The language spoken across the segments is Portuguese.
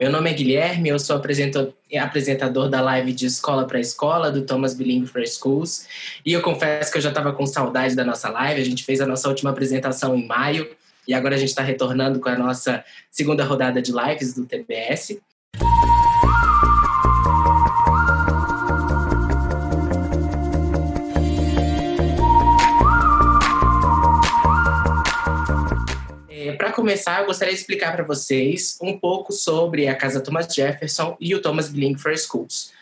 Meu nome é Guilherme, eu sou apresentador da live de Escola para Escola do Thomas Bilingue for Schools. E eu confesso que eu já estava com saudade da nossa live. A gente fez a nossa última apresentação em maio e agora a gente está retornando com a nossa segunda rodada de lives do TBS. Começar, eu gostaria de explicar para vocês um pouco sobre a Casa Thomas Jefferson e o Thomas Billing for Schools.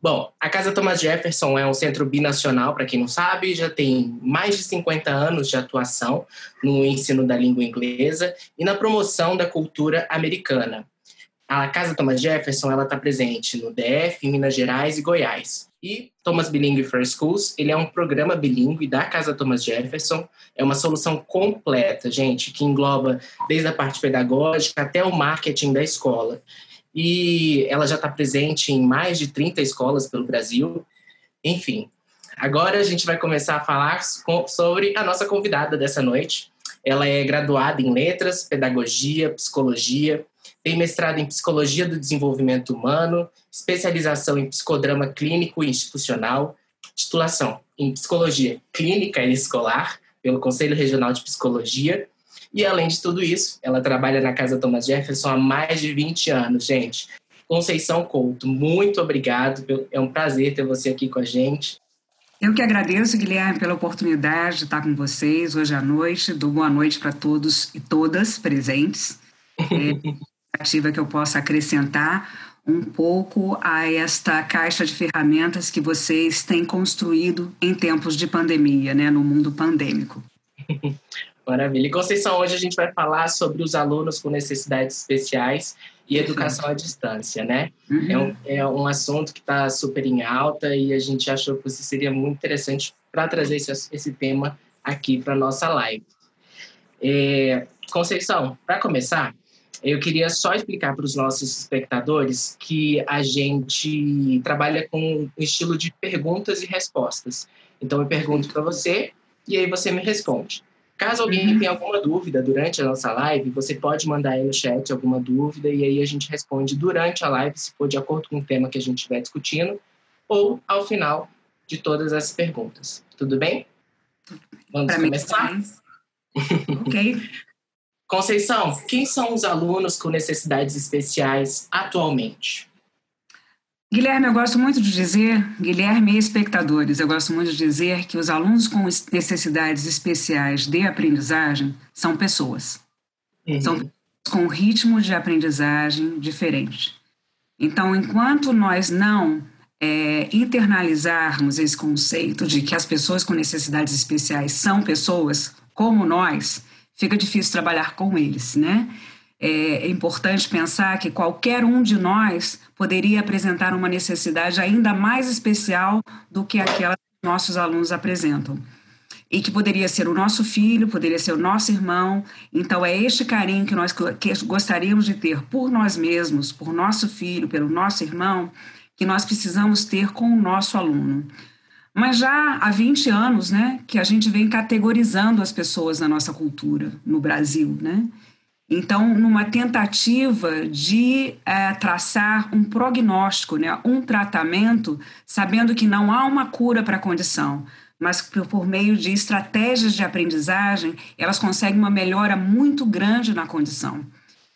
Bom, a Casa Thomas Jefferson é um centro binacional, para quem não sabe, já tem mais de 50 anos de atuação no ensino da língua inglesa e na promoção da cultura americana. A Casa Thomas Jefferson ela está presente no DF, Minas Gerais e Goiás. E Thomas Bilingue for Schools, ele é um programa bilíngue da Casa Thomas Jefferson. É uma solução completa, gente, que engloba desde a parte pedagógica até o marketing da escola. E ela já está presente em mais de 30 escolas pelo Brasil. Enfim, agora a gente vai começar a falar sobre a nossa convidada dessa noite. Ela é graduada em Letras, Pedagogia, Psicologia, tem mestrado em Psicologia do Desenvolvimento Humano, especialização em Psicodrama Clínico e Institucional, titulação em Psicologia Clínica e Escolar pelo Conselho Regional de Psicologia. E além de tudo isso, ela trabalha na Casa Thomas Jefferson há mais de 20 anos, gente. Conceição Couto, muito obrigado. É um prazer ter você aqui com a gente. Eu que agradeço, Guilherme, pela oportunidade de estar com vocês hoje à noite. Dou boa noite para todos e todas presentes. É, ativa que eu possa acrescentar um pouco a esta caixa de ferramentas que vocês têm construído em tempos de pandemia, né, no mundo pandêmico. Maravilha. E Conceição, hoje a gente vai falar sobre os alunos com necessidades especiais e educação à distância, né? Uhum. É, um, é um assunto que está super em alta e a gente achou que seria muito interessante para trazer esse, esse tema aqui para nossa live. É, Conceição, para começar, eu queria só explicar para os nossos espectadores que a gente trabalha com um estilo de perguntas e respostas. Então, eu pergunto para você e aí você me responde. Caso alguém uhum. tenha alguma dúvida durante a nossa live, você pode mandar aí no chat alguma dúvida e aí a gente responde durante a live, se for de acordo com o tema que a gente estiver discutindo, ou ao final de todas as perguntas. Tudo bem? Vamos pra começar? Mim, ok. Conceição, quem são os alunos com necessidades especiais atualmente? Guilherme, eu gosto muito de dizer, Guilherme e espectadores, eu gosto muito de dizer que os alunos com necessidades especiais de aprendizagem são pessoas. Uhum. São com ritmo de aprendizagem diferente. Então, enquanto nós não é, internalizarmos esse conceito de que as pessoas com necessidades especiais são pessoas como nós, fica difícil trabalhar com eles, né? É, é importante pensar que qualquer um de nós poderia apresentar uma necessidade ainda mais especial do que aquela que nossos alunos apresentam. E que poderia ser o nosso filho, poderia ser o nosso irmão. Então, é este carinho que nós gostaríamos de ter por nós mesmos, por nosso filho, pelo nosso irmão, que nós precisamos ter com o nosso aluno. Mas já há 20 anos né, que a gente vem categorizando as pessoas na nossa cultura, no Brasil. Né? Então, numa tentativa de é, traçar um prognóstico, né, um tratamento, sabendo que não há uma cura para a condição, mas por, por meio de estratégias de aprendizagem, elas conseguem uma melhora muito grande na condição.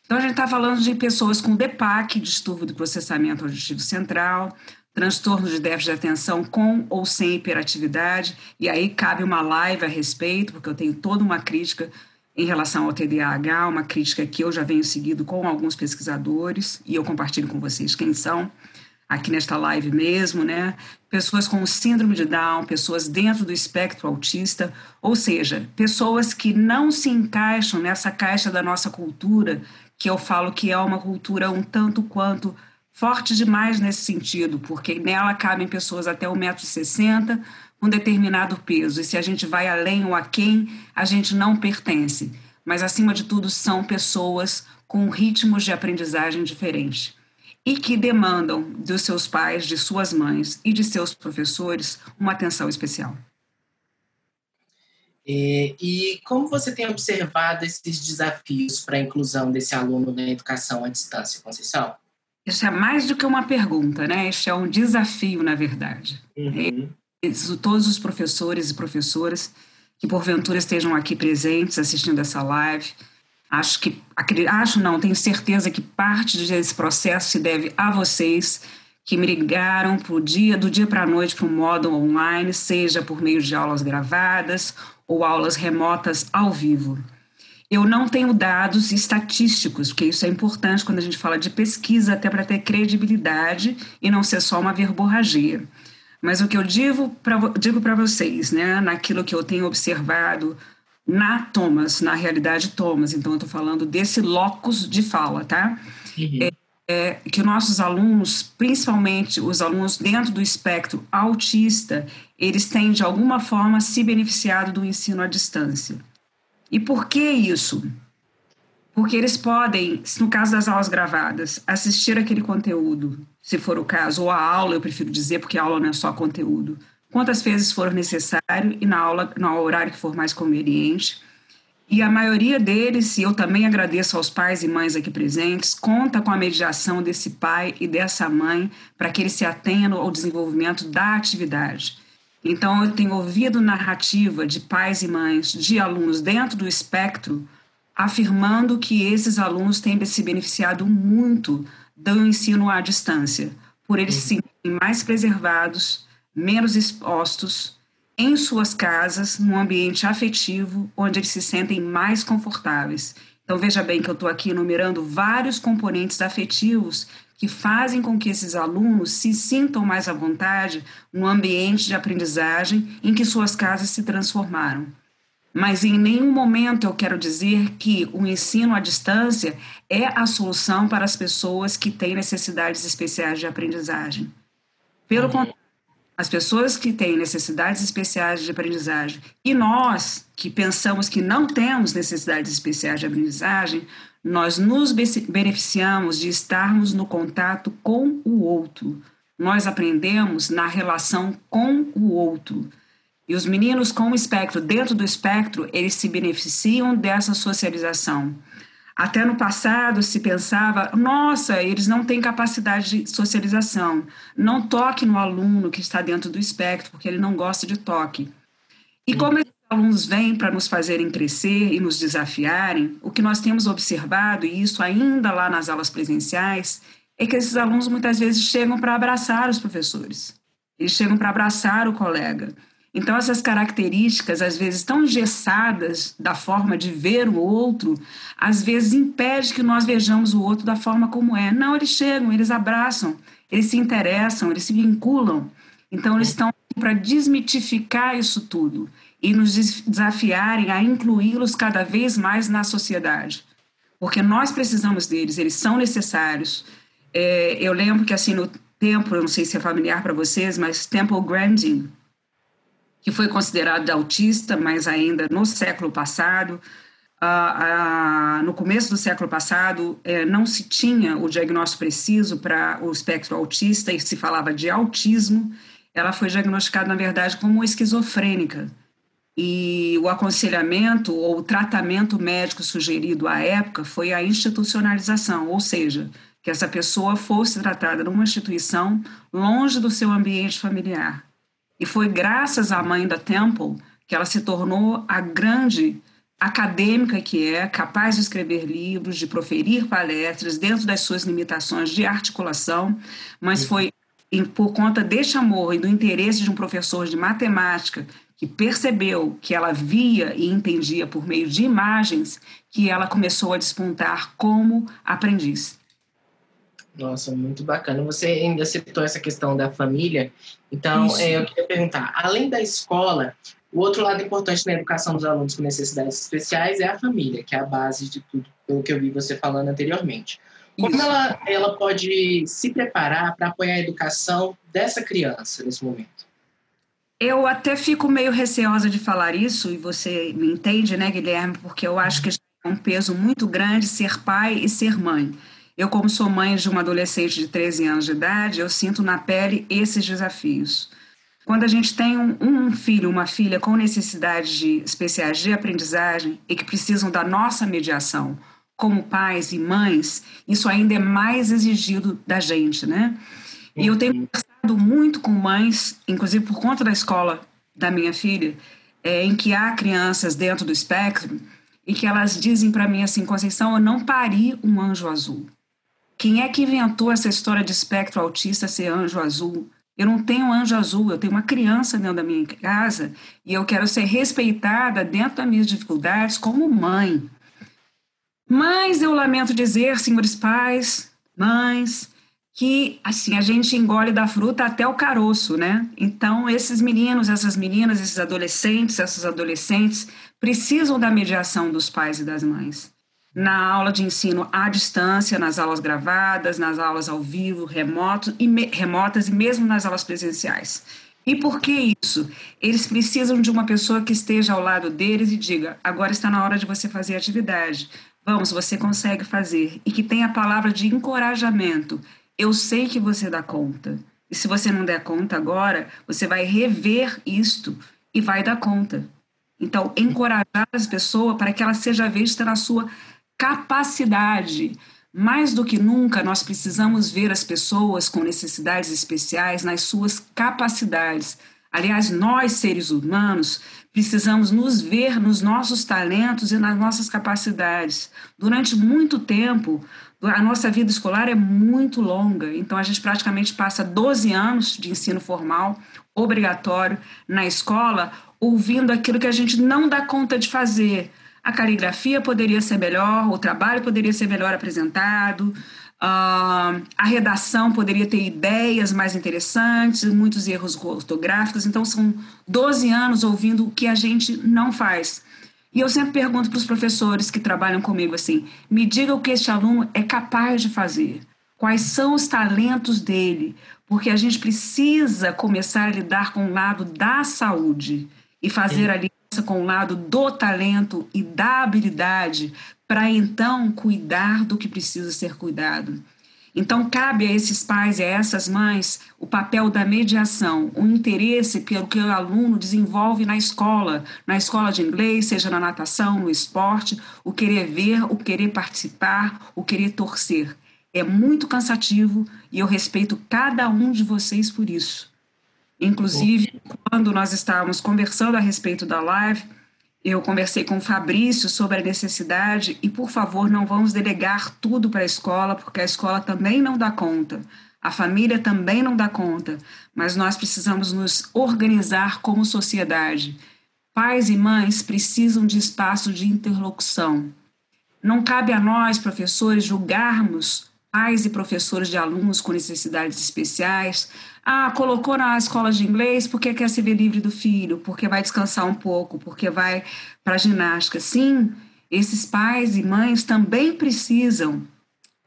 Então, a gente está falando de pessoas com DEPAC, distúrbio do processamento auditivo central, transtorno de déficit de atenção com ou sem hiperatividade, e aí cabe uma live a respeito, porque eu tenho toda uma crítica em relação ao TDAH, uma crítica que eu já venho seguido com alguns pesquisadores e eu compartilho com vocês quem são aqui nesta live mesmo, né? Pessoas com síndrome de Down, pessoas dentro do espectro autista, ou seja, pessoas que não se encaixam nessa caixa da nossa cultura, que eu falo que é uma cultura um tanto quanto forte demais nesse sentido, porque nela cabem pessoas até 1,60m, um determinado peso. E se a gente vai além ou a quem, a gente não pertence. Mas, acima de tudo, são pessoas com ritmos de aprendizagem diferentes e que demandam dos seus pais, de suas mães e de seus professores uma atenção especial. E, e como você tem observado esses desafios para a inclusão desse aluno na educação à distância, Conceição? Isso é mais do que uma pergunta, né? Isso é um desafio, na verdade. Uhum. Isso, todos os professores e professoras que porventura estejam aqui presentes assistindo essa live, acho que acho não, tenho certeza que parte desse processo se deve a vocês que migraram pro dia do dia para a noite para o modo online, seja por meio de aulas gravadas ou aulas remotas ao vivo. Eu não tenho dados estatísticos, porque isso é importante quando a gente fala de pesquisa, até para ter credibilidade e não ser só uma verborragia. Mas o que eu digo para digo vocês, né, naquilo que eu tenho observado na Thomas, na realidade Thomas, então eu estou falando desse locus de fala, tá? Uhum. É, é, que nossos alunos, principalmente os alunos dentro do espectro autista, eles têm de alguma forma se beneficiado do ensino à distância. E por que isso? Porque eles podem, no caso das aulas gravadas, assistir aquele conteúdo, se for o caso, ou a aula, eu prefiro dizer, porque a aula não é só conteúdo, quantas vezes for necessário e na aula, no horário que for mais conveniente. E a maioria deles, e eu também agradeço aos pais e mães aqui presentes, conta com a mediação desse pai e dessa mãe para que eles se atenham ao desenvolvimento da atividade. Então, eu tenho ouvido narrativa de pais e mães, de alunos dentro do espectro, afirmando que esses alunos têm se beneficiado muito do ensino à distância, por eles se sentirem mais preservados, menos expostos, em suas casas, num ambiente afetivo, onde eles se sentem mais confortáveis. Então, veja bem que eu estou aqui enumerando vários componentes afetivos que fazem com que esses alunos se sintam mais à vontade no ambiente de aprendizagem em que suas casas se transformaram. Mas em nenhum momento eu quero dizer que o ensino à distância é a solução para as pessoas que têm necessidades especiais de aprendizagem. Pelo uhum. contrário, as pessoas que têm necessidades especiais de aprendizagem e nós que pensamos que não temos necessidades especiais de aprendizagem, nós nos beneficiamos de estarmos no contato com o outro. Nós aprendemos na relação com o outro. E os meninos com o espectro, dentro do espectro, eles se beneficiam dessa socialização. Até no passado se pensava, nossa, eles não têm capacidade de socialização. Não toque no aluno que está dentro do espectro, porque ele não gosta de toque. E como alunos vêm para nos fazerem crescer e nos desafiarem, o que nós temos observado, e isso ainda lá nas aulas presenciais, é que esses alunos muitas vezes chegam para abraçar os professores, eles chegam para abraçar o colega. Então, essas características, às vezes tão engessadas da forma de ver o outro, às vezes impede que nós vejamos o outro da forma como é. Não, eles chegam, eles abraçam, eles se interessam, eles se vinculam. Então, eles estão para desmitificar isso tudo e nos desafiarem a incluí-los cada vez mais na sociedade. Porque nós precisamos deles, eles são necessários. É, eu lembro que, assim, no tempo, eu não sei se é familiar para vocês, mas Temple Grandin, que foi considerado autista, mas ainda no século passado, ah, ah, no começo do século passado, é, não se tinha o diagnóstico preciso para o espectro autista e se falava de autismo. Ela foi diagnosticada, na verdade, como esquizofrênica e o aconselhamento ou o tratamento médico sugerido à época foi a institucionalização, ou seja, que essa pessoa fosse tratada numa instituição longe do seu ambiente familiar. E foi graças à mãe da Temple que ela se tornou a grande acadêmica que é, capaz de escrever livros, de proferir palestras dentro das suas limitações de articulação, mas foi por conta deste amor e do interesse de um professor de matemática que percebeu que ela via e entendia por meio de imagens, que ela começou a despontar como aprendiz. Nossa, muito bacana. Você ainda citou essa questão da família. Então, é, eu queria perguntar: além da escola, o outro lado importante na educação dos alunos com necessidades especiais é a família, que é a base de tudo, pelo que eu vi você falando anteriormente. Como ela, ela pode se preparar para apoiar a educação dessa criança nesse momento? Eu até fico meio receosa de falar isso, e você me entende, né, Guilherme? Porque eu acho que é um peso muito grande ser pai e ser mãe. Eu, como sou mãe de uma adolescente de 13 anos de idade, eu sinto na pele esses desafios. Quando a gente tem um, filho, uma filha com necessidades de, especiais de aprendizagem e que precisam da nossa mediação, como pais e mães, isso ainda é mais exigido da gente, né? E eu tenho conversado muito com mães, inclusive por conta da escola da minha filha, é, em que há crianças dentro do espectro e que elas dizem para mim assim, Conceição, eu não pari um anjo azul. Quem é que inventou essa história de espectro autista ser anjo azul? Eu não tenho um anjo azul, eu tenho uma criança dentro da minha casa e eu quero ser respeitada dentro das minhas dificuldades como mãe. Mas eu lamento dizer, senhores pais, mães, que assim a gente engole da fruta até o caroço, né? Então esses meninos, essas meninas, esses adolescentes, essas adolescentes precisam da mediação dos pais e das mães. Na aula de ensino à distância, nas aulas gravadas, nas aulas ao vivo, remoto e me, remotas e mesmo nas aulas presenciais. E por que isso? Eles precisam de uma pessoa que esteja ao lado deles e diga: agora está na hora de você fazer atividade. Vamos, você consegue fazer. E que tenha a palavra de encorajamento eu sei que você dá conta. E se você não der conta agora, você vai rever isto e vai dar conta. Então, encorajar as pessoas para que ela seja vista na sua capacidade. Mais do que nunca, nós precisamos ver as pessoas com necessidades especiais nas suas capacidades. Aliás, nós, seres humanos, precisamos nos ver nos nossos talentos e nas nossas capacidades. Durante muito tempo, a nossa vida escolar é muito longa, então a gente praticamente passa 12 anos de ensino formal, obrigatório, na escola, ouvindo aquilo que a gente não dá conta de fazer. A caligrafia poderia ser melhor, o trabalho poderia ser melhor apresentado, uh, a redação poderia ter ideias mais interessantes, muitos erros ortográficos. Então, são 12 anos ouvindo o que a gente não faz. E eu sempre pergunto para os professores que trabalham comigo assim: me diga o que este aluno é capaz de fazer, quais são os talentos dele, porque a gente precisa começar a lidar com o lado da saúde e fazer a aliança com o lado do talento e da habilidade, para então cuidar do que precisa ser cuidado. Então, cabe a esses pais e a essas mães o papel da mediação, o interesse pelo que o aluno desenvolve na escola, na escola de inglês, seja na natação, no esporte, o querer ver, o querer participar, o querer torcer. É muito cansativo e eu respeito cada um de vocês por isso. Inclusive, quando nós estávamos conversando a respeito da live, eu conversei com o Fabrício sobre a necessidade e, por favor, não vamos delegar tudo para a escola, porque a escola também não dá conta, a família também não dá conta, mas nós precisamos nos organizar como sociedade. Pais e mães precisam de espaço de interlocução. Não cabe a nós, professores, julgarmos pais e professores de alunos com necessidades especiais, ah, colocou na escola de inglês porque quer se ver livre do filho, porque vai descansar um pouco, porque vai para a ginástica. Sim, esses pais e mães também precisam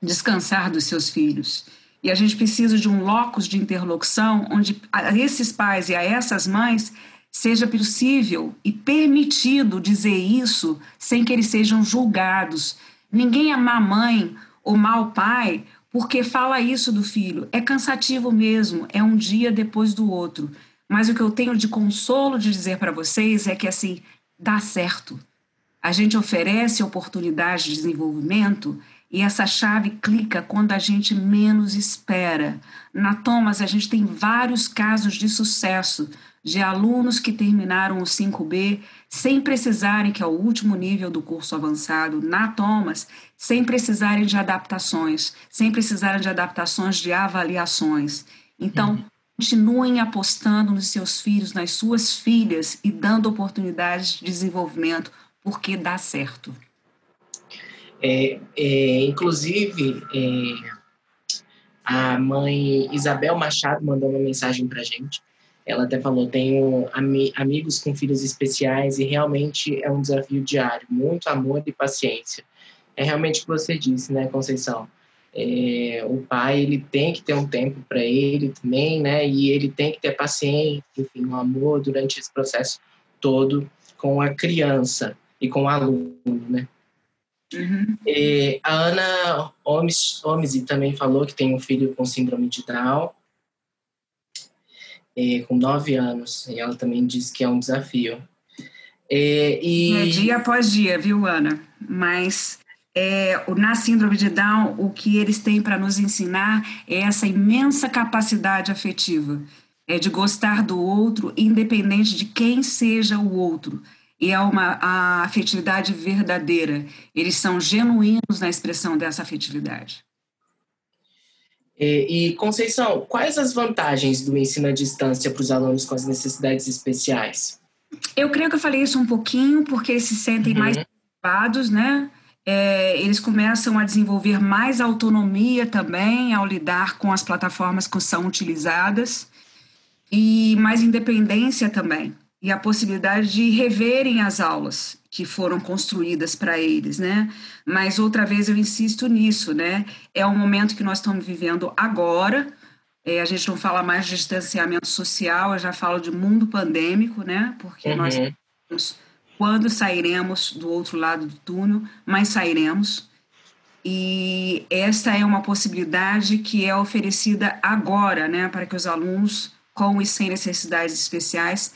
descansar dos seus filhos. E a gente precisa de um locus de interlocução onde a esses pais e a essas mães seja possível e permitido dizer isso sem que eles sejam julgados. Ninguém é má mãe ou mau pai porque fala isso do filho. É cansativo mesmo, é um dia depois do outro. Mas o que eu tenho de consolo de dizer para vocês é que assim, dá certo. A gente oferece oportunidade de desenvolvimento e essa chave clica quando a gente menos espera. Na Thomas, a gente tem vários casos de sucesso de alunos que terminaram o 5B sem precisarem, que é o último nível do curso avançado, na Thomas, sem precisarem de adaptações, sem precisarem de adaptações de avaliações. Então, uhum. continuem apostando nos seus filhos, nas suas filhas e dando oportunidades de desenvolvimento, porque dá certo. É, é, inclusive, é, a mãe Isabel Machado mandou uma mensagem para gente ela até falou, tenho ami amigos com filhos especiais e realmente é um desafio diário, muito amor e paciência. É realmente o que você disse, né, Conceição? É, o pai ele tem que ter um tempo para ele também, né? E ele tem que ter paciência, enfim, um amor durante esse processo todo com a criança e com o aluno, né? Uhum. E a Ana Omzi também falou que tem um filho com síndrome de Down é, com nove anos, e ela também disse que é um desafio. É, e... É dia após dia, viu, Ana? Mas é, na síndrome de Down, o que eles têm para nos ensinar é essa imensa capacidade afetiva, é de gostar do outro, independente de quem seja o outro. E é uma a afetividade verdadeira. Eles são genuínos na expressão dessa afetividade. E, e Conceição, quais as vantagens do ensino à distância para os alunos com as necessidades especiais? Eu creio que eu falei isso um pouquinho, porque eles se sentem uhum. mais preocupados, né? é, eles começam a desenvolver mais autonomia também ao lidar com as plataformas que são utilizadas e mais independência também e a possibilidade de reverem as aulas que foram construídas para eles, né? Mas outra vez eu insisto nisso, né? É o momento que nós estamos vivendo agora. É, a gente não fala mais de distanciamento social, eu já falo de mundo pandêmico, né? Porque uhum. nós temos quando sairemos do outro lado do túnel, mas sairemos. E esta é uma possibilidade que é oferecida agora, né, para que os alunos com e sem necessidades especiais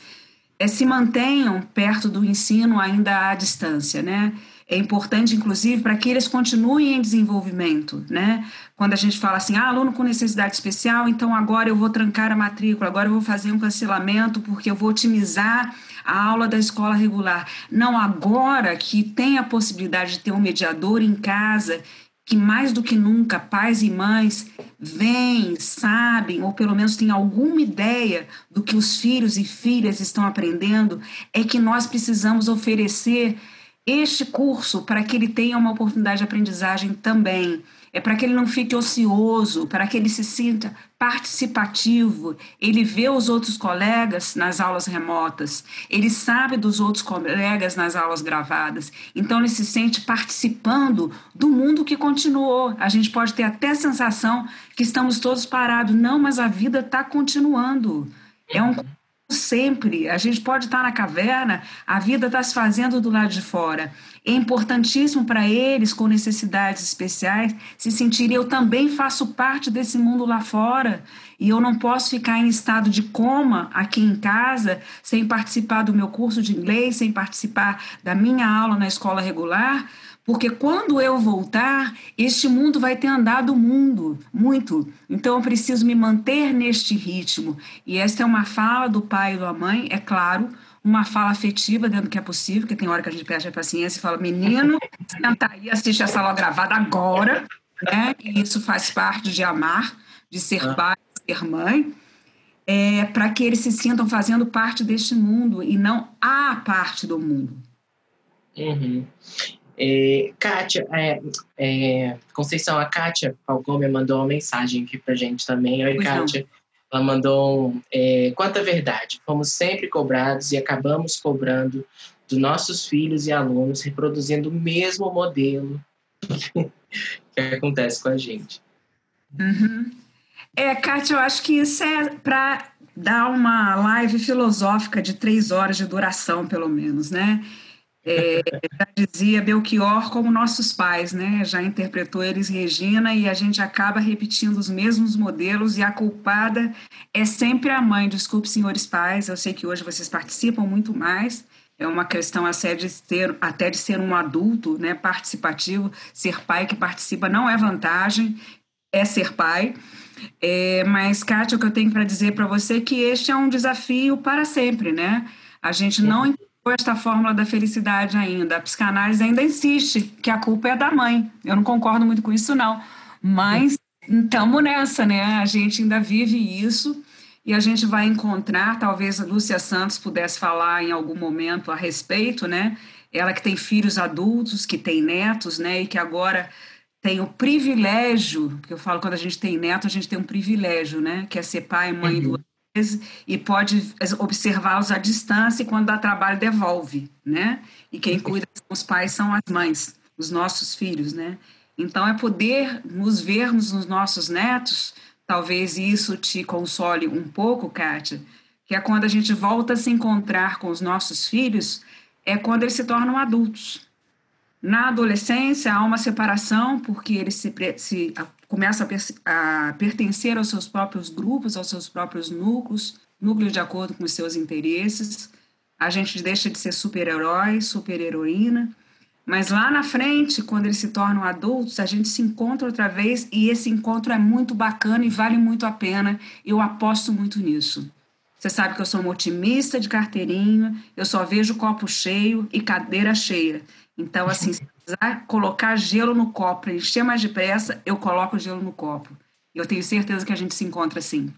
é, se mantenham perto do ensino ainda à distância, né? É importante, inclusive, para que eles continuem em desenvolvimento, né? Quando a gente fala assim, ah, aluno com necessidade especial, então agora eu vou trancar a matrícula, agora eu vou fazer um cancelamento porque eu vou otimizar a aula da escola regular. Não, agora que tem a possibilidade de ter um mediador em casa, que mais do que nunca pais e mães veem, sabem, ou pelo menos têm alguma ideia do que os filhos e filhas estão aprendendo, é que nós precisamos oferecer este curso para que ele tenha uma oportunidade de aprendizagem também é para que ele não fique ocioso, para que ele se sinta participativo. Ele vê os outros colegas nas aulas remotas, ele sabe dos outros colegas nas aulas gravadas. Então ele se sente participando do mundo que continuou. A gente pode ter até a sensação que estamos todos parados. Não, mas a vida está continuando. É um sempre. A gente pode estar na caverna, a vida está se fazendo do lado de fora. É importantíssimo para eles com necessidades especiais se sentirem eu também faço parte desse mundo lá fora e eu não posso ficar em estado de coma aqui em casa sem participar do meu curso de inglês, sem participar da minha aula na escola regular, porque quando eu voltar, este mundo vai ter andado mundo, muito. Então eu preciso me manter neste ritmo. E esta é uma fala do pai e da mãe, é claro, uma fala afetiva dentro do que é possível, que tem hora que a gente perde a paciência e fala, menino, senta aí, assiste essa aula gravada agora, né? E isso faz parte de amar, de ser ah. pai, de ser mãe, é, para que eles se sintam fazendo parte deste mundo e não a parte do mundo. Uhum. É, Kátia, é, é, Conceição, a Kátia Falcão me mandou uma mensagem aqui pra gente também. Oi, pois Kátia. Não. Ela mandou é, quanta verdade. Fomos sempre cobrados e acabamos cobrando dos nossos filhos e alunos, reproduzindo o mesmo modelo que acontece com a gente. Uhum. É, Kátia, eu acho que isso é para dar uma live filosófica de três horas de duração, pelo menos, né? É, já dizia Belchior como nossos pais, né? Já interpretou eles Regina e a gente acaba repetindo os mesmos modelos e a culpada é sempre a mãe. Desculpe, senhores pais, eu sei que hoje vocês participam muito mais. É uma questão até de ser, até de ser um adulto, né? Participativo, ser pai que participa não é vantagem, é ser pai. É, mas, Kátia, o que eu tenho para dizer para você é que este é um desafio para sempre, né? A gente não esta fórmula da felicidade ainda. A psicanálise ainda insiste que a culpa é da mãe. Eu não concordo muito com isso, não. Mas estamos nessa, né? A gente ainda vive isso e a gente vai encontrar, talvez a Lúcia Santos pudesse falar em algum momento a respeito, né? Ela que tem filhos adultos, que tem netos, né? E que agora tem o privilégio, porque eu falo quando a gente tem neto, a gente tem um privilégio, né? Que é ser pai e mãe uhum. do e pode observá-los à distância e quando dá trabalho devolve, né? E quem cuida dos pais são as mães, os nossos filhos, né? Então é poder nos vermos nos nossos netos, talvez isso te console um pouco, Kátia, que é quando a gente volta a se encontrar com os nossos filhos, é quando eles se tornam adultos. Na adolescência há uma separação porque eles se, se começa a, a pertencer aos seus próprios grupos, aos seus próprios núcleos, núcleos de acordo com os seus interesses. A gente deixa de ser super-herói, super-heroína. Mas lá na frente, quando eles se tornam adultos, a gente se encontra outra vez e esse encontro é muito bacana e vale muito a pena. Eu aposto muito nisso. Você sabe que eu sou uma otimista de carteirinha, eu só vejo copo cheio e cadeira cheia. Então, assim, se precisar colocar gelo no copo para encher mais depressa, eu coloco gelo no copo. Eu tenho certeza que a gente se encontra assim.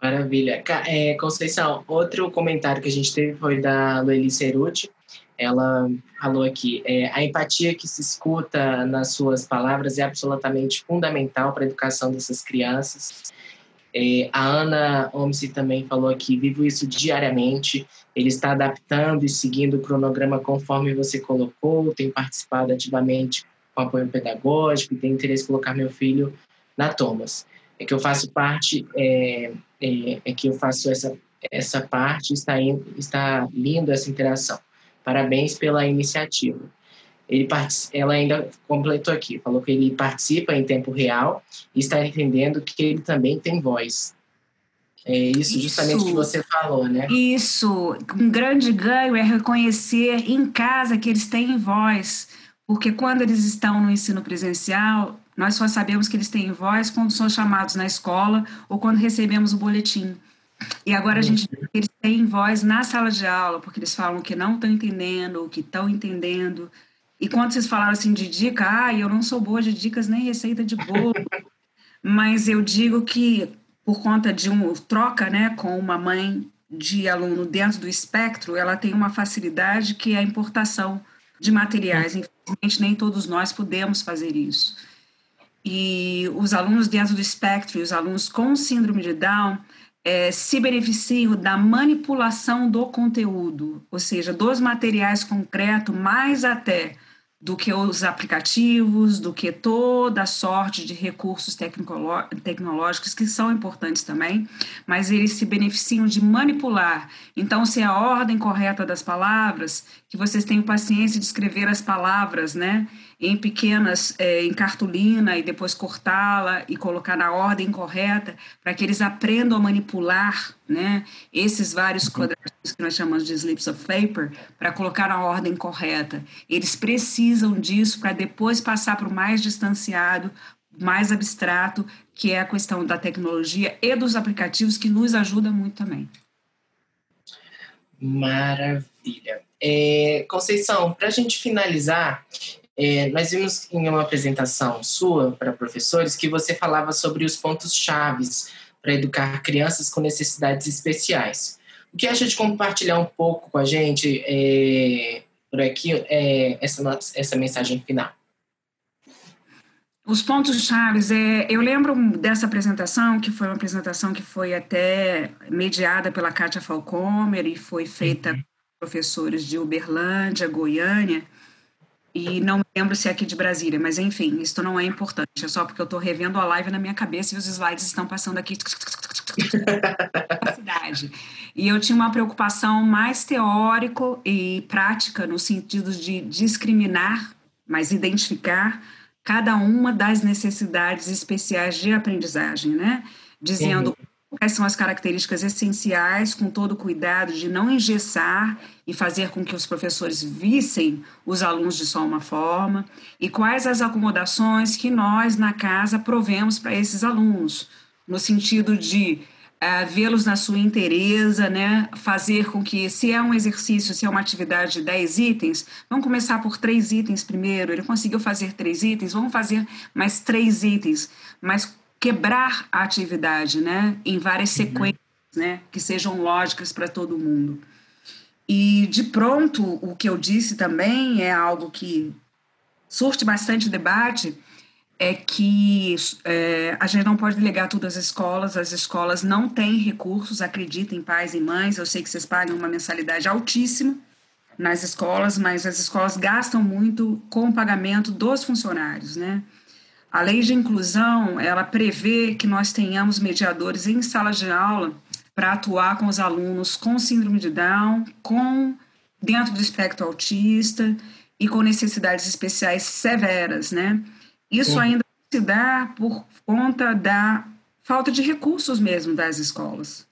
Maravilha. É, Conceição, outro comentário que a gente teve foi da Lueli Ceruti ela falou aqui, é, a empatia que se escuta nas suas palavras é absolutamente fundamental para a educação dessas crianças. É, a Ana Omsi também falou aqui, vivo isso diariamente, ele está adaptando e seguindo o cronograma conforme você colocou, tem participado ativamente com apoio pedagógico e tem interesse em colocar meu filho na Thomas. É que eu faço parte, é, é, é que eu faço essa, essa parte, está, indo, está lindo essa interação. Parabéns pela iniciativa. Ele ela ainda completou aqui, falou que ele participa em tempo real e está entendendo que ele também tem voz. É isso, isso justamente que você falou, né? Isso. Um grande ganho é reconhecer em casa que eles têm voz, porque quando eles estão no ensino presencial, nós só sabemos que eles têm voz quando são chamados na escola ou quando recebemos o boletim. E agora a gente vê que eles têm voz na sala de aula, porque eles falam que não estão entendendo, que estão entendendo. E quando vocês falaram assim de dica, ah, eu não sou boa de dicas nem receita de bolo, mas eu digo que por conta de uma troca né, com uma mãe de aluno dentro do espectro, ela tem uma facilidade que é a importação de materiais. Infelizmente, nem todos nós podemos fazer isso. E os alunos dentro do espectro e os alunos com síndrome de Down, é, se beneficiam da manipulação do conteúdo, ou seja, dos materiais concretos, mais até do que os aplicativos, do que toda a sorte de recursos tecnológicos que são importantes também, mas eles se beneficiam de manipular. Então, se é a ordem correta das palavras, que vocês tenham paciência de escrever as palavras, né? Em pequenas, é, em cartolina e depois cortá-la e colocar na ordem correta, para que eles aprendam a manipular né, esses vários uhum. quadradinhos que nós chamamos de slips of paper, para colocar na ordem correta. Eles precisam disso para depois passar para o mais distanciado, mais abstrato, que é a questão da tecnologia e dos aplicativos, que nos ajuda muito também. Maravilha. É, Conceição, para a gente finalizar, é, nós vimos em uma apresentação sua para professores que você falava sobre os pontos chaves para educar crianças com necessidades especiais. O que acha de compartilhar um pouco com a gente é, por aqui é, essa, essa mensagem final? Os pontos chaves, é, eu lembro dessa apresentação, que foi uma apresentação que foi até mediada pela Kátia Falcomer e foi feita uhum. por professores de Uberlândia, Goiânia, e não me lembro se é aqui de Brasília, mas enfim, isso não é importante, é só porque eu estou revendo a live na minha cabeça e os slides estão passando aqui na cidade. E eu tinha uma preocupação mais teórico e prática no sentido de discriminar, mas identificar cada uma das necessidades especiais de aprendizagem, né? Dizendo uhum quais são as características essenciais, com todo o cuidado de não engessar e fazer com que os professores vissem os alunos de só uma forma, e quais as acomodações que nós, na casa, provemos para esses alunos, no sentido de uh, vê-los na sua inteireza, né? fazer com que, se é um exercício, se é uma atividade de 10 itens, vamos começar por três itens primeiro. Ele conseguiu fazer três itens, vamos fazer mais três itens, mas quebrar a atividade, né, em várias uhum. sequências, né, que sejam lógicas para todo mundo. E de pronto, o que eu disse também é algo que surte bastante debate, é que é, a gente não pode delegar tudo às escolas, as escolas não têm recursos, acreditem pais e mães, eu sei que vocês pagam uma mensalidade altíssima nas escolas, mas as escolas gastam muito com o pagamento dos funcionários, né? A lei de inclusão, ela prevê que nós tenhamos mediadores em sala de aula para atuar com os alunos com síndrome de Down, com dentro do espectro autista e com necessidades especiais severas, né? Isso ainda se dá por conta da falta de recursos mesmo das escolas.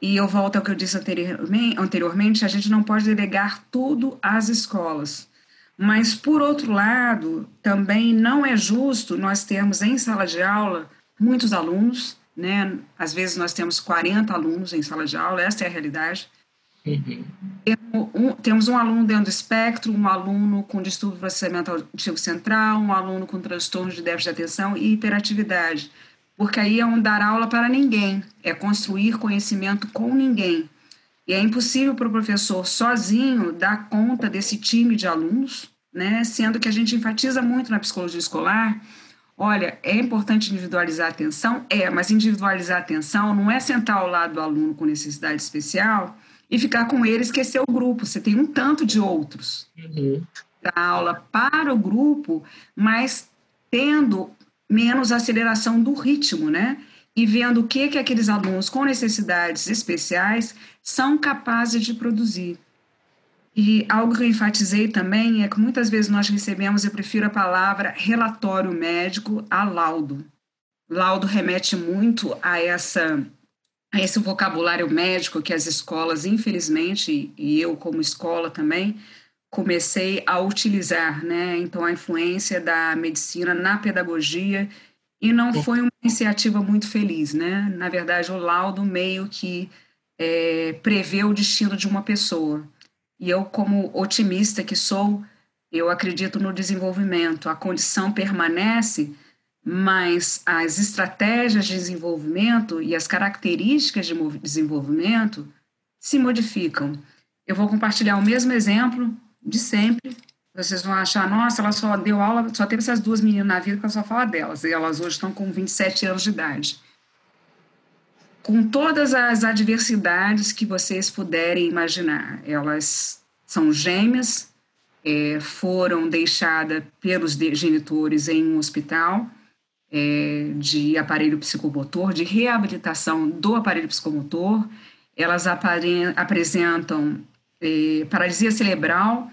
E eu volto ao que eu disse anteriormente, a gente não pode delegar tudo às escolas Mas, por outro lado, também não é justo nós termos em sala de aula muitos alunos, né? Às vezes nós temos 40 alunos em sala de aula, essa é a realidade. Uhum. Temos um aluno dentro do espectro, um aluno com distúrbio do processamento auditivo central, um aluno com transtorno de déficit de atenção e hiperatividade. Porque aí é um dar aula para ninguém, é construir conhecimento com ninguém. E é impossível para o professor sozinho dar conta desse time de alunos, né? sendo que a gente enfatiza muito na psicologia escolar. Olha, é importante individualizar a atenção? É, mas individualizar a atenção não é sentar ao lado do aluno com necessidade especial e ficar com ele e esquecer o grupo. Você tem um tanto de outros. Uhum. Da aula para o grupo, mas tendo menos aceleração do ritmo, né? E vendo o que, que aqueles alunos com necessidades especiais são capazes de produzir. E algo que eu enfatizei também é que muitas vezes nós recebemos, eu prefiro a palavra relatório médico a laudo. Laudo remete muito a essa a esse vocabulário médico que as escolas, infelizmente, e eu como escola também, comecei a utilizar, né? Então, a influência da medicina na pedagogia e não foi uma iniciativa muito feliz, né? Na verdade, o laudo meio que é, prevê o destino de uma pessoa. E eu, como otimista que sou, eu acredito no desenvolvimento. A condição permanece, mas as estratégias de desenvolvimento e as características de desenvolvimento se modificam. Eu vou compartilhar o mesmo exemplo de sempre. Vocês vão achar, nossa, ela só deu aula, só teve essas duas meninas na vida que eu só falo delas. E elas hoje estão com 27 anos de idade. Com todas as adversidades que vocês puderem imaginar, elas são gêmeas, é, foram deixadas pelos genitores em um hospital é, de aparelho psicomotor, de reabilitação do aparelho psicomotor. Elas apresentam é, paralisia cerebral,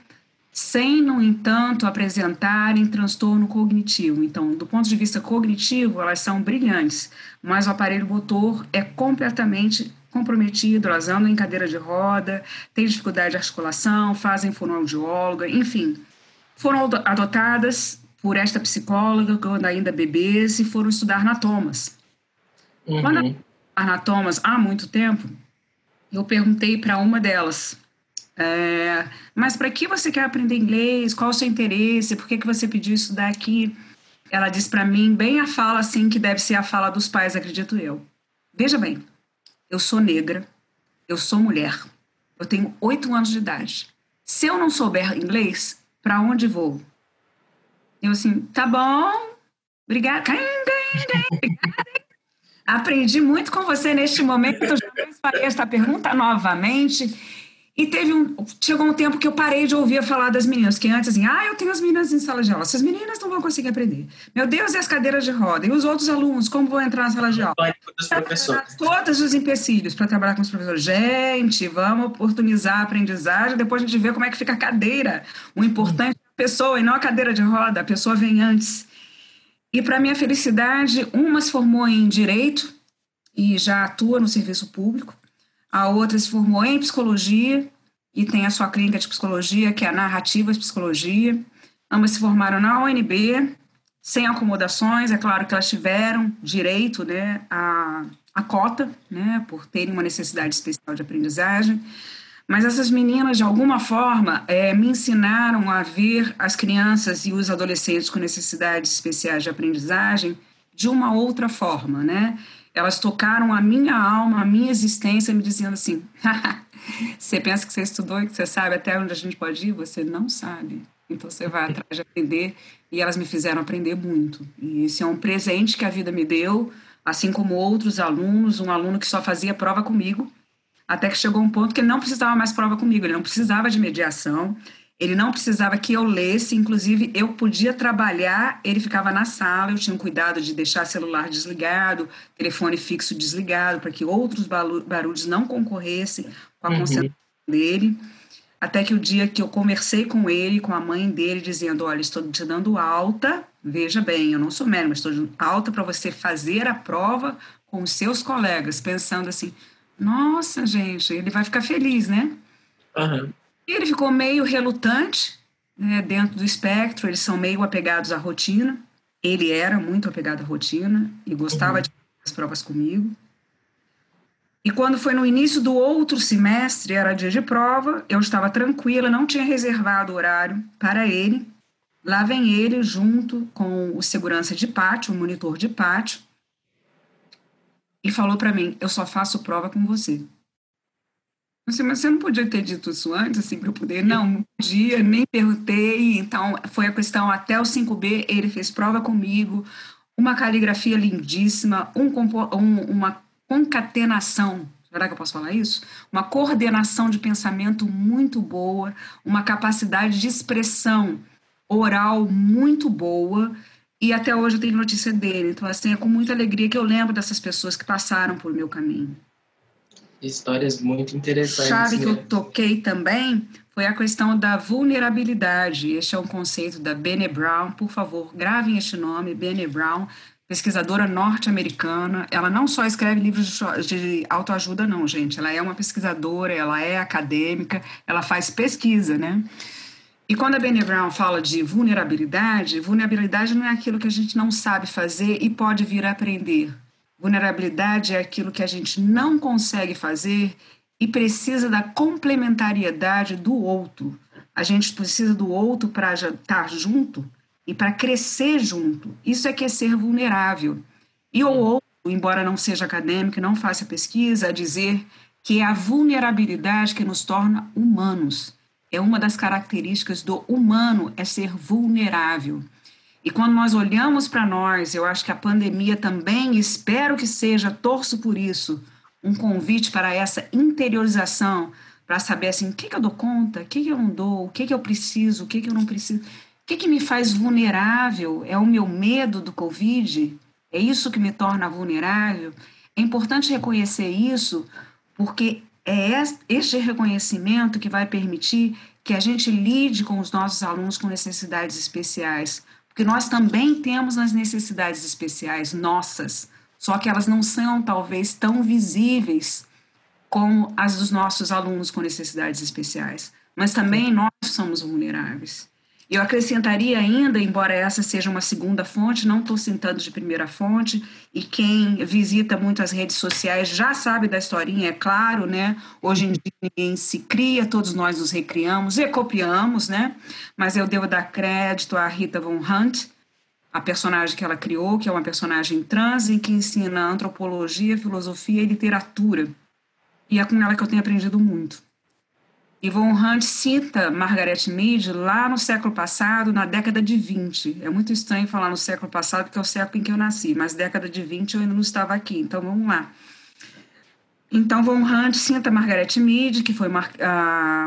sem, no entanto, apresentarem transtorno cognitivo. Então, do ponto de vista cognitivo, elas são brilhantes, mas o aparelho motor é completamente comprometido, elas andam em cadeira de roda, têm dificuldade de articulação, fazem fonoaudióloga, enfim. Foram adotadas por esta psicóloga quando ainda bebês e foram estudar na Thomas. Uhum. Quando na Thomas há muito tempo, eu perguntei para uma delas, é, mas para que você quer aprender inglês? Qual o seu interesse? Por que, que você pediu estudar aqui? Ela disse para mim, bem a fala assim, que deve ser a fala dos pais, acredito eu. Veja bem, eu sou negra, eu sou mulher, eu tenho oito anos de idade. Se eu não souber inglês, para onde vou? Eu assim, tá bom, obrigada. Aprendi muito com você neste momento. Já farei esta pergunta novamente. E teve um. Chegou um tempo que eu parei de ouvir falar das meninas, que antes assim, ah, eu tenho as meninas em sala de aula. Essas meninas não vão conseguir aprender. Meu Deus, e as cadeiras de roda? E os outros alunos, como vão entrar na sala de aula? Todos os empecilhos para trabalhar com os professores. Gente, vamos oportunizar a aprendizagem, depois a gente vê como é que fica a cadeira. O importante é a pessoa e não a cadeira de roda, a pessoa vem antes. E para minha felicidade, uma se formou em direito e já atua no serviço público a outra se formou em psicologia e tem a sua clínica de psicologia, que é a narrativa de psicologia. Ambas se formaram na UNB, sem acomodações, é claro que elas tiveram direito né, a, a cota, né, por terem uma necessidade especial de aprendizagem. Mas essas meninas, de alguma forma, é, me ensinaram a ver as crianças e os adolescentes com necessidades especiais de aprendizagem de uma outra forma, né? Elas tocaram a minha alma, a minha existência, me dizendo assim: você pensa que você estudou e que você sabe até onde a gente pode ir? Você não sabe. Então você vai atrás de aprender. E elas me fizeram aprender muito. E esse é um presente que a vida me deu, assim como outros alunos. Um aluno que só fazia prova comigo, até que chegou um ponto que ele não precisava mais prova comigo, ele não precisava de mediação. Ele não precisava que eu lesse, inclusive eu podia trabalhar, ele ficava na sala, eu tinha um cuidado de deixar celular desligado, telefone fixo desligado, para que outros barulhos não concorressem com a uhum. concentração dele. Até que o dia que eu conversei com ele, com a mãe dele, dizendo: Olha, estou te dando alta, veja bem, eu não sou médico, mas estou dando alta para você fazer a prova com os seus colegas, pensando assim: Nossa, gente, ele vai ficar feliz, né? Uhum. Ele ficou meio relutante, né, dentro do espectro, eles são meio apegados à rotina. Ele era muito apegado à rotina e gostava uhum. de fazer as provas comigo. E quando foi no início do outro semestre, era dia de prova, eu estava tranquila, não tinha reservado horário para ele. Lá vem ele junto com o segurança de pátio, o monitor de pátio, e falou para mim: Eu só faço prova com você. Assim, mas você não podia ter dito isso antes, assim, para eu poder? Não, não podia, nem perguntei. Então, foi a questão até o 5B, ele fez prova comigo, uma caligrafia lindíssima, um, um, uma concatenação, será que eu posso falar isso? Uma coordenação de pensamento muito boa, uma capacidade de expressão oral muito boa, e até hoje eu tenho notícia dele. Então, assim, é com muita alegria que eu lembro dessas pessoas que passaram por meu caminho histórias muito interessantes. Chave que eu toquei também foi a questão da vulnerabilidade. Este é um conceito da Bene Brown. Por favor, gravem este nome, Bene Brown, pesquisadora norte-americana. Ela não só escreve livros de autoajuda, não, gente. Ela é uma pesquisadora, ela é acadêmica, ela faz pesquisa, né? E quando a Bene Brown fala de vulnerabilidade, vulnerabilidade não é aquilo que a gente não sabe fazer e pode vir a aprender. Vulnerabilidade é aquilo que a gente não consegue fazer e precisa da complementariedade do outro. A gente precisa do outro para estar junto e para crescer junto. Isso é que é ser vulnerável. E o outro, embora não seja acadêmico não faça pesquisa, a dizer que é a vulnerabilidade que nos torna humanos. É uma das características do humano é ser vulnerável. E quando nós olhamos para nós, eu acho que a pandemia também, espero que seja, torço por isso, um convite para essa interiorização, para saber assim, o que, que eu dou conta, o que, que eu não dou, o que, que eu preciso, o que, que eu não preciso, o que, que me faz vulnerável? É o meu medo do Covid? É isso que me torna vulnerável? É importante reconhecer isso, porque é este reconhecimento que vai permitir que a gente lide com os nossos alunos com necessidades especiais, porque nós também temos as necessidades especiais nossas, só que elas não são talvez tão visíveis como as dos nossos alunos com necessidades especiais. Mas também nós somos vulneráveis. Eu acrescentaria ainda, embora essa seja uma segunda fonte, não estou citando de primeira fonte, e quem visita muito as redes sociais já sabe da historinha, é claro, né? Hoje em dia ninguém se cria, todos nós nos recriamos e copiamos, né? Mas eu devo dar crédito à Rita Von Hunt, a personagem que ela criou, que é uma personagem trans e que ensina antropologia, filosofia e literatura. E é com ela que eu tenho aprendido muito. Yvonne Hunt cita Margaret Mead lá no século passado, na década de 20. É muito estranho falar no século passado, porque é o século em que eu nasci, mas década de 20 eu ainda não estava aqui, então vamos lá. Então, Von Hunt cita Margaret Mead, que foi uma,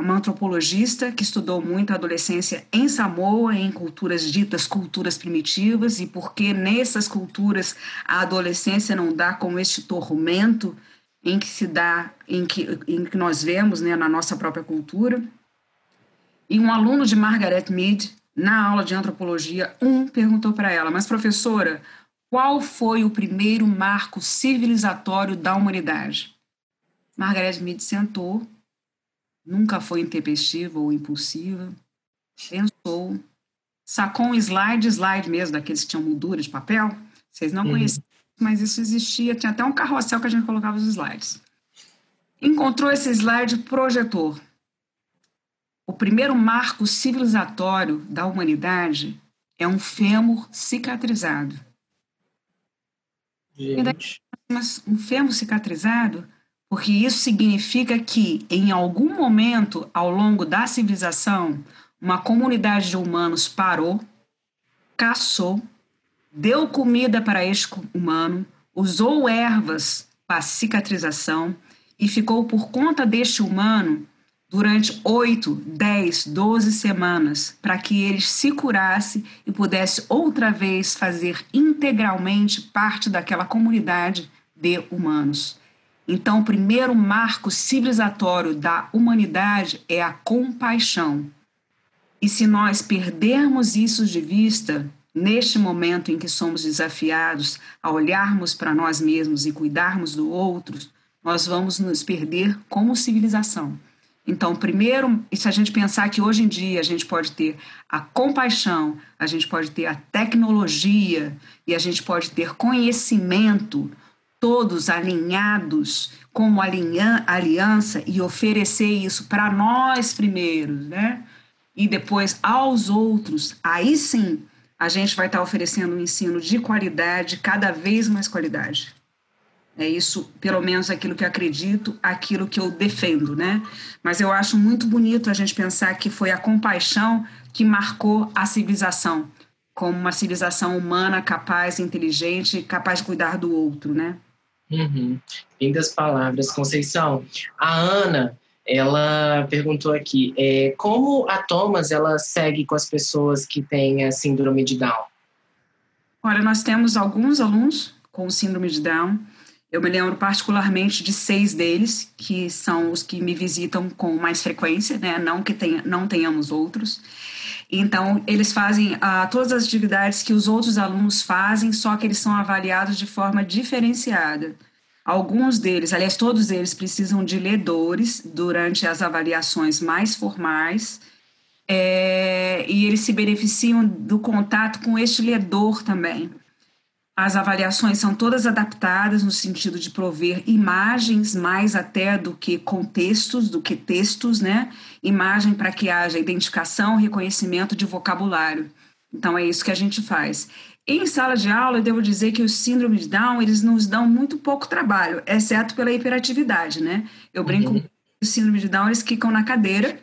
uma, antropologista que estudou muito a adolescência em Samoa, em culturas ditas culturas primitivas, e porque nessas culturas a adolescência não dá como este tormento em que se dá, em que, em que nós vemos né, na nossa própria cultura. E um aluno de Margaret Mead, na aula de antropologia, um perguntou para ela: Mas, professora, qual foi o primeiro marco civilizatório da humanidade? Margaret Mead sentou, nunca foi intempestiva ou impulsiva, pensou, sacou um slide, slide mesmo, daqueles que tinham moldura de papel. Vocês não uhum. conheciam mas isso existia, tinha até um carrossel que a gente colocava os slides. Encontrou esse slide projetor. O primeiro marco civilizatório da humanidade é um fêmur cicatrizado. Gente. Mas um fêmur cicatrizado, porque isso significa que em algum momento ao longo da civilização, uma comunidade de humanos parou, caçou deu comida para este humano, usou ervas para cicatrização e ficou por conta deste humano durante 8, 10, 12 semanas para que ele se curasse e pudesse outra vez fazer integralmente parte daquela comunidade de humanos. Então, o primeiro marco civilizatório da humanidade é a compaixão. E se nós perdermos isso de vista, Neste momento em que somos desafiados a olharmos para nós mesmos e cuidarmos do outro, nós vamos nos perder como civilização. Então, primeiro, se a gente pensar que hoje em dia a gente pode ter a compaixão, a gente pode ter a tecnologia e a gente pode ter conhecimento, todos alinhados como aliança e oferecer isso para nós primeiros, né? E depois aos outros, aí sim a gente vai estar oferecendo um ensino de qualidade, cada vez mais qualidade. É isso, pelo menos aquilo que eu acredito, aquilo que eu defendo, né? Mas eu acho muito bonito a gente pensar que foi a compaixão que marcou a civilização, como uma civilização humana capaz, inteligente, capaz de cuidar do outro, né? Uhum. Lindas palavras, Conceição. A Ana, ela perguntou aqui, é, como a Thomas ela segue com as pessoas que têm a síndrome de Down? Olha, nós temos alguns alunos com síndrome de Down eu me lembro particularmente de seis deles, que são os que me visitam com mais frequência, né? não que tenha, não tenhamos outros. Então, eles fazem ah, todas as atividades que os outros alunos fazem, só que eles são avaliados de forma diferenciada. Alguns deles, aliás, todos eles precisam de ledores durante as avaliações mais formais, é, e eles se beneficiam do contato com este ledor também. As avaliações são todas adaptadas no sentido de prover imagens mais até do que contextos, do que textos, né? Imagem para que haja identificação, reconhecimento de vocabulário. Então é isso que a gente faz. Em sala de aula, eu devo dizer que os síndromes de Down, eles nos dão muito pouco trabalho, exceto pela hiperatividade, né? Eu brinco uhum. os síndromes de Down, eles ficam na cadeira,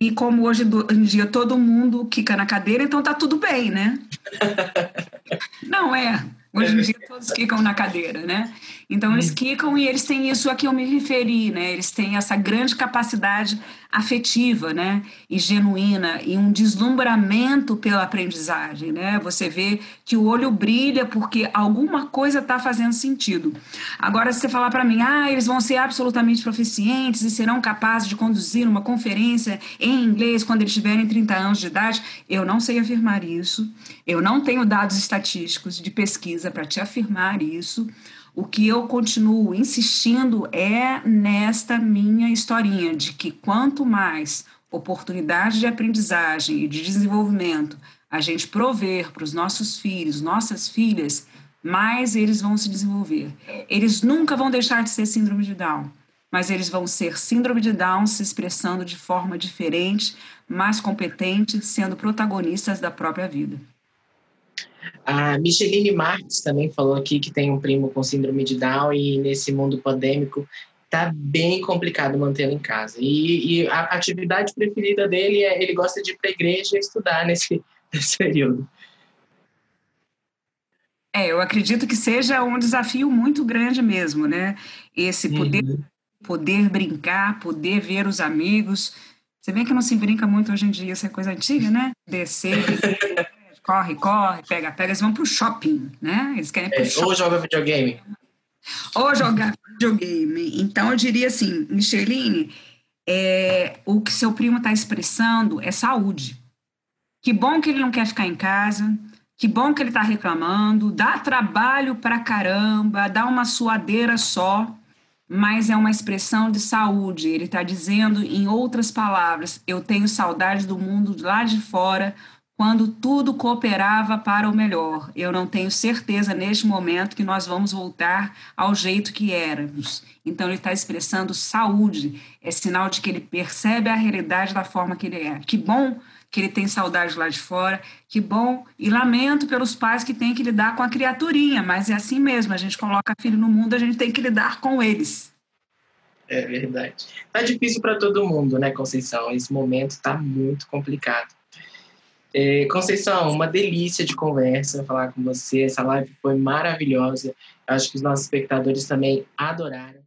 e como hoje em dia todo mundo quica na cadeira, então tá tudo bem, né? Não é. Hoje em dia todos quicam na cadeira, né? Então eles quicam e eles têm isso a que eu me referi, né? Eles têm essa grande capacidade afetiva, né? E genuína e um deslumbramento pela aprendizagem, né? Você vê que o olho brilha porque alguma coisa está fazendo sentido. Agora, se você falar para mim, ah, eles vão ser absolutamente proficientes e serão capazes de conduzir uma conferência em inglês quando eles tiverem 30 anos de idade, eu não sei afirmar isso. Eu não tenho dados estatísticos de pesquisa para te afirmar isso. O que eu continuo insistindo é nesta minha historinha de que quanto mais oportunidade de aprendizagem e de desenvolvimento a gente prover para os nossos filhos, nossas filhas, mais eles vão se desenvolver. Eles nunca vão deixar de ser síndrome de Down, mas eles vão ser síndrome de Down se expressando de forma diferente, mais competente, sendo protagonistas da própria vida. A Micheline Marques também falou aqui que tem um primo com síndrome de Down e nesse mundo pandêmico tá bem complicado mantê-lo em casa. E, e, a atividade preferida dele é ele gosta de ir para a igreja e estudar nesse, nesse período. É, eu acredito que seja um desafio muito grande mesmo, né? Esse poder, uhum. poder brincar, poder ver os amigos. Você vê que não se brinca muito hoje em dia, essa é coisa antiga, né? Descer, corre, corre, pega, pega, eles vão pro shopping, né? Eles querem é. Ou joga videogame. Ou jogar videogame. Então, eu diria assim, Micheline, é, o que seu primo está expressando é saúde. Que bom que ele não quer ficar em casa, que bom que ele está reclamando, dá trabalho pra caramba, dá uma suadeira só, mas é uma expressão de saúde. Ele está dizendo, em outras palavras, eu tenho saudade do mundo lá de fora, quando tudo cooperava para o melhor. Eu não tenho certeza neste momento que nós vamos voltar ao jeito que éramos. Então, ele está expressando saúde, é sinal de que ele percebe a realidade da forma que ele é. Que bom que ele tem saudade lá de fora, que bom, e lamento pelos pais que têm que lidar com a criaturinha, mas é assim mesmo, a gente coloca filho no mundo, a gente tem que lidar com eles. É verdade. Tá difícil para todo mundo, né, Conceição? Esse momento está muito complicado. É, Conceição, uma delícia de conversa falar com você. Essa live foi maravilhosa. Acho que os nossos espectadores também adoraram.